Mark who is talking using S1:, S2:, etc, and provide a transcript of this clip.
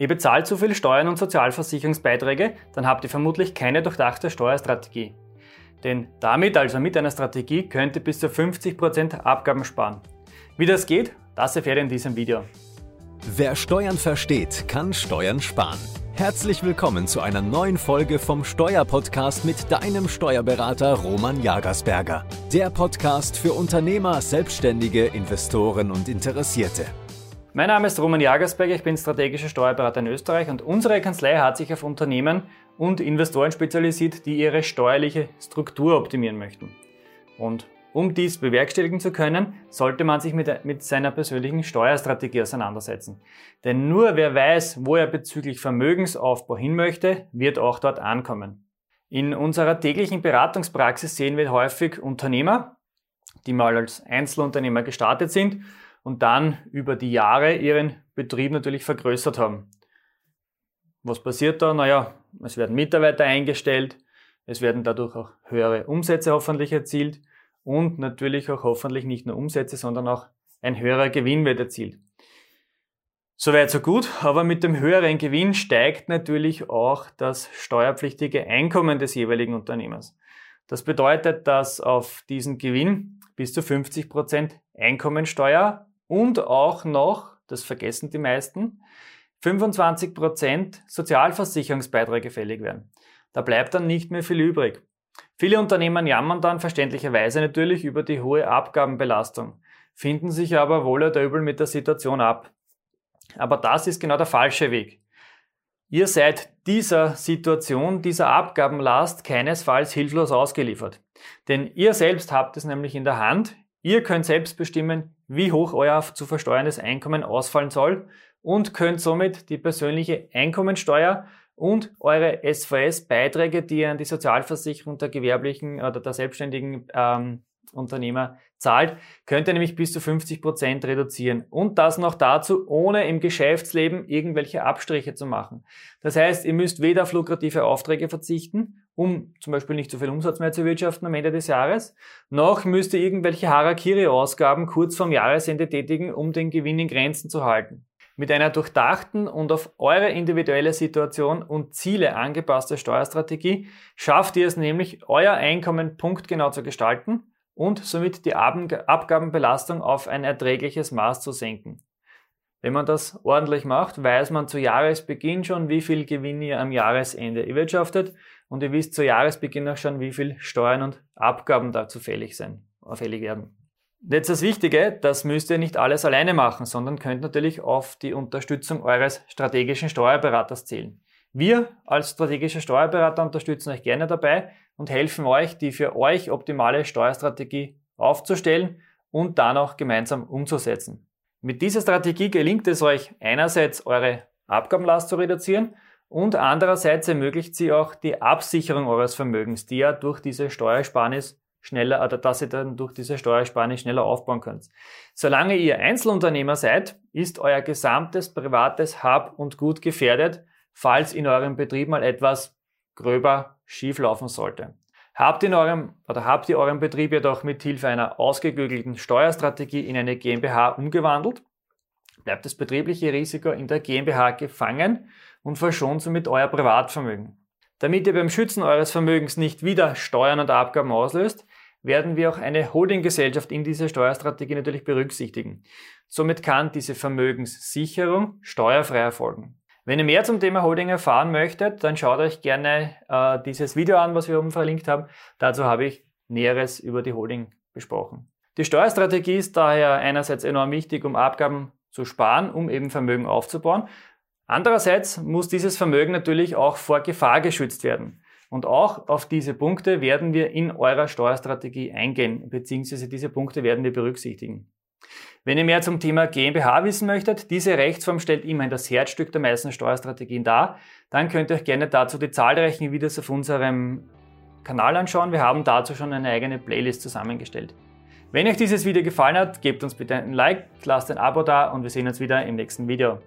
S1: Ihr bezahlt zu viel Steuern und Sozialversicherungsbeiträge, dann habt ihr vermutlich keine durchdachte Steuerstrategie. Denn damit, also mit einer Strategie, könnt ihr bis zu 50% Abgaben sparen. Wie das geht, das erfährt ihr in diesem Video.
S2: Wer Steuern versteht, kann Steuern sparen. Herzlich willkommen zu einer neuen Folge vom Steuerpodcast mit deinem Steuerberater Roman Jagersberger. Der Podcast für Unternehmer, Selbstständige, Investoren und Interessierte.
S1: Mein Name ist Roman Jagersberger, ich bin strategischer Steuerberater in Österreich und unsere Kanzlei hat sich auf Unternehmen und Investoren spezialisiert, die ihre steuerliche Struktur optimieren möchten. Und um dies bewerkstelligen zu können, sollte man sich mit, mit seiner persönlichen Steuerstrategie auseinandersetzen. Denn nur wer weiß, wo er bezüglich Vermögensaufbau hin möchte, wird auch dort ankommen. In unserer täglichen Beratungspraxis sehen wir häufig Unternehmer, die mal als Einzelunternehmer gestartet sind und dann über die Jahre ihren Betrieb natürlich vergrößert haben. Was passiert da? Naja, es werden Mitarbeiter eingestellt, es werden dadurch auch höhere Umsätze hoffentlich erzielt und natürlich auch hoffentlich nicht nur Umsätze, sondern auch ein höherer Gewinn wird erzielt. Soweit so gut, aber mit dem höheren Gewinn steigt natürlich auch das steuerpflichtige Einkommen des jeweiligen Unternehmers. Das bedeutet, dass auf diesen Gewinn bis zu 50 Prozent Einkommensteuer und auch noch, das vergessen die meisten, 25 Prozent Sozialversicherungsbeiträge fällig werden. Da bleibt dann nicht mehr viel übrig. Viele Unternehmen jammern dann verständlicherweise natürlich über die hohe Abgabenbelastung, finden sich aber wohl oder übel mit der Situation ab. Aber das ist genau der falsche Weg. Ihr seid dieser Situation, dieser Abgabenlast keinesfalls hilflos ausgeliefert. Denn ihr selbst habt es nämlich in der Hand. Ihr könnt selbst bestimmen, wie hoch euer zu versteuerndes Einkommen ausfallen soll und könnt somit die persönliche Einkommensteuer und eure SVS-Beiträge, die ihr an die Sozialversicherung der gewerblichen oder der selbstständigen ähm, Unternehmer zahlt, könnt ihr nämlich bis zu 50 Prozent reduzieren. Und das noch dazu, ohne im Geschäftsleben irgendwelche Abstriche zu machen. Das heißt, ihr müsst weder auf lukrative Aufträge verzichten, um zum Beispiel nicht so viel Umsatz mehr zu wirtschaften am Ende des Jahres, noch müsst ihr irgendwelche Harakiri-Ausgaben kurz vorm Jahresende tätigen, um den Gewinn in Grenzen zu halten. Mit einer durchdachten und auf eure individuelle Situation und Ziele angepasste Steuerstrategie schafft ihr es nämlich, euer Einkommen punktgenau zu gestalten und somit die Abgabenbelastung auf ein erträgliches Maß zu senken. Wenn man das ordentlich macht, weiß man zu Jahresbeginn schon, wie viel Gewinn ihr am Jahresende erwirtschaftet und ihr wisst zu Jahresbeginn auch schon, wie viel Steuern und Abgaben dazu fällig sein, fällig werden. Jetzt das Wichtige, das müsst ihr nicht alles alleine machen, sondern könnt natürlich auf die Unterstützung eures strategischen Steuerberaters zählen. Wir als strategische Steuerberater unterstützen euch gerne dabei und helfen euch, die für euch optimale Steuerstrategie aufzustellen und dann auch gemeinsam umzusetzen. Mit dieser Strategie gelingt es euch einerseits eure Abgabenlast zu reduzieren und andererseits ermöglicht sie auch die Absicherung eures Vermögens, die ja durch diese Steuersparnis schneller oder dass ihr dann durch diese Steuersparnis schneller aufbauen könnt. Solange ihr Einzelunternehmer seid, ist euer gesamtes privates Hab und Gut gefährdet, falls in eurem Betrieb mal etwas gröber schieflaufen sollte. Habt ihr, in eurem, oder habt ihr euren Betrieb jedoch mit Hilfe einer ausgeklügelten Steuerstrategie in eine GmbH umgewandelt, bleibt das betriebliche Risiko in der GmbH gefangen und verschont somit euer Privatvermögen. Damit ihr beim Schützen eures Vermögens nicht wieder Steuern und Abgaben auslöst, werden wir auch eine Holdinggesellschaft in dieser Steuerstrategie natürlich berücksichtigen. Somit kann diese Vermögenssicherung steuerfrei erfolgen. Wenn ihr mehr zum Thema Holding erfahren möchtet, dann schaut euch gerne äh, dieses Video an, was wir oben verlinkt haben. Dazu habe ich Näheres über die Holding besprochen. Die Steuerstrategie ist daher einerseits enorm wichtig, um Abgaben zu sparen, um eben Vermögen aufzubauen. Andererseits muss dieses Vermögen natürlich auch vor Gefahr geschützt werden. Und auch auf diese Punkte werden wir in eurer Steuerstrategie eingehen, beziehungsweise diese Punkte werden wir berücksichtigen. Wenn ihr mehr zum Thema GmbH wissen möchtet, diese Rechtsform stellt immerhin das Herzstück der meisten Steuerstrategien dar, dann könnt ihr euch gerne dazu die zahlreichen Videos auf unserem Kanal anschauen. Wir haben dazu schon eine eigene Playlist zusammengestellt. Wenn euch dieses Video gefallen hat, gebt uns bitte ein Like, lasst ein Abo da und wir sehen uns wieder im nächsten Video.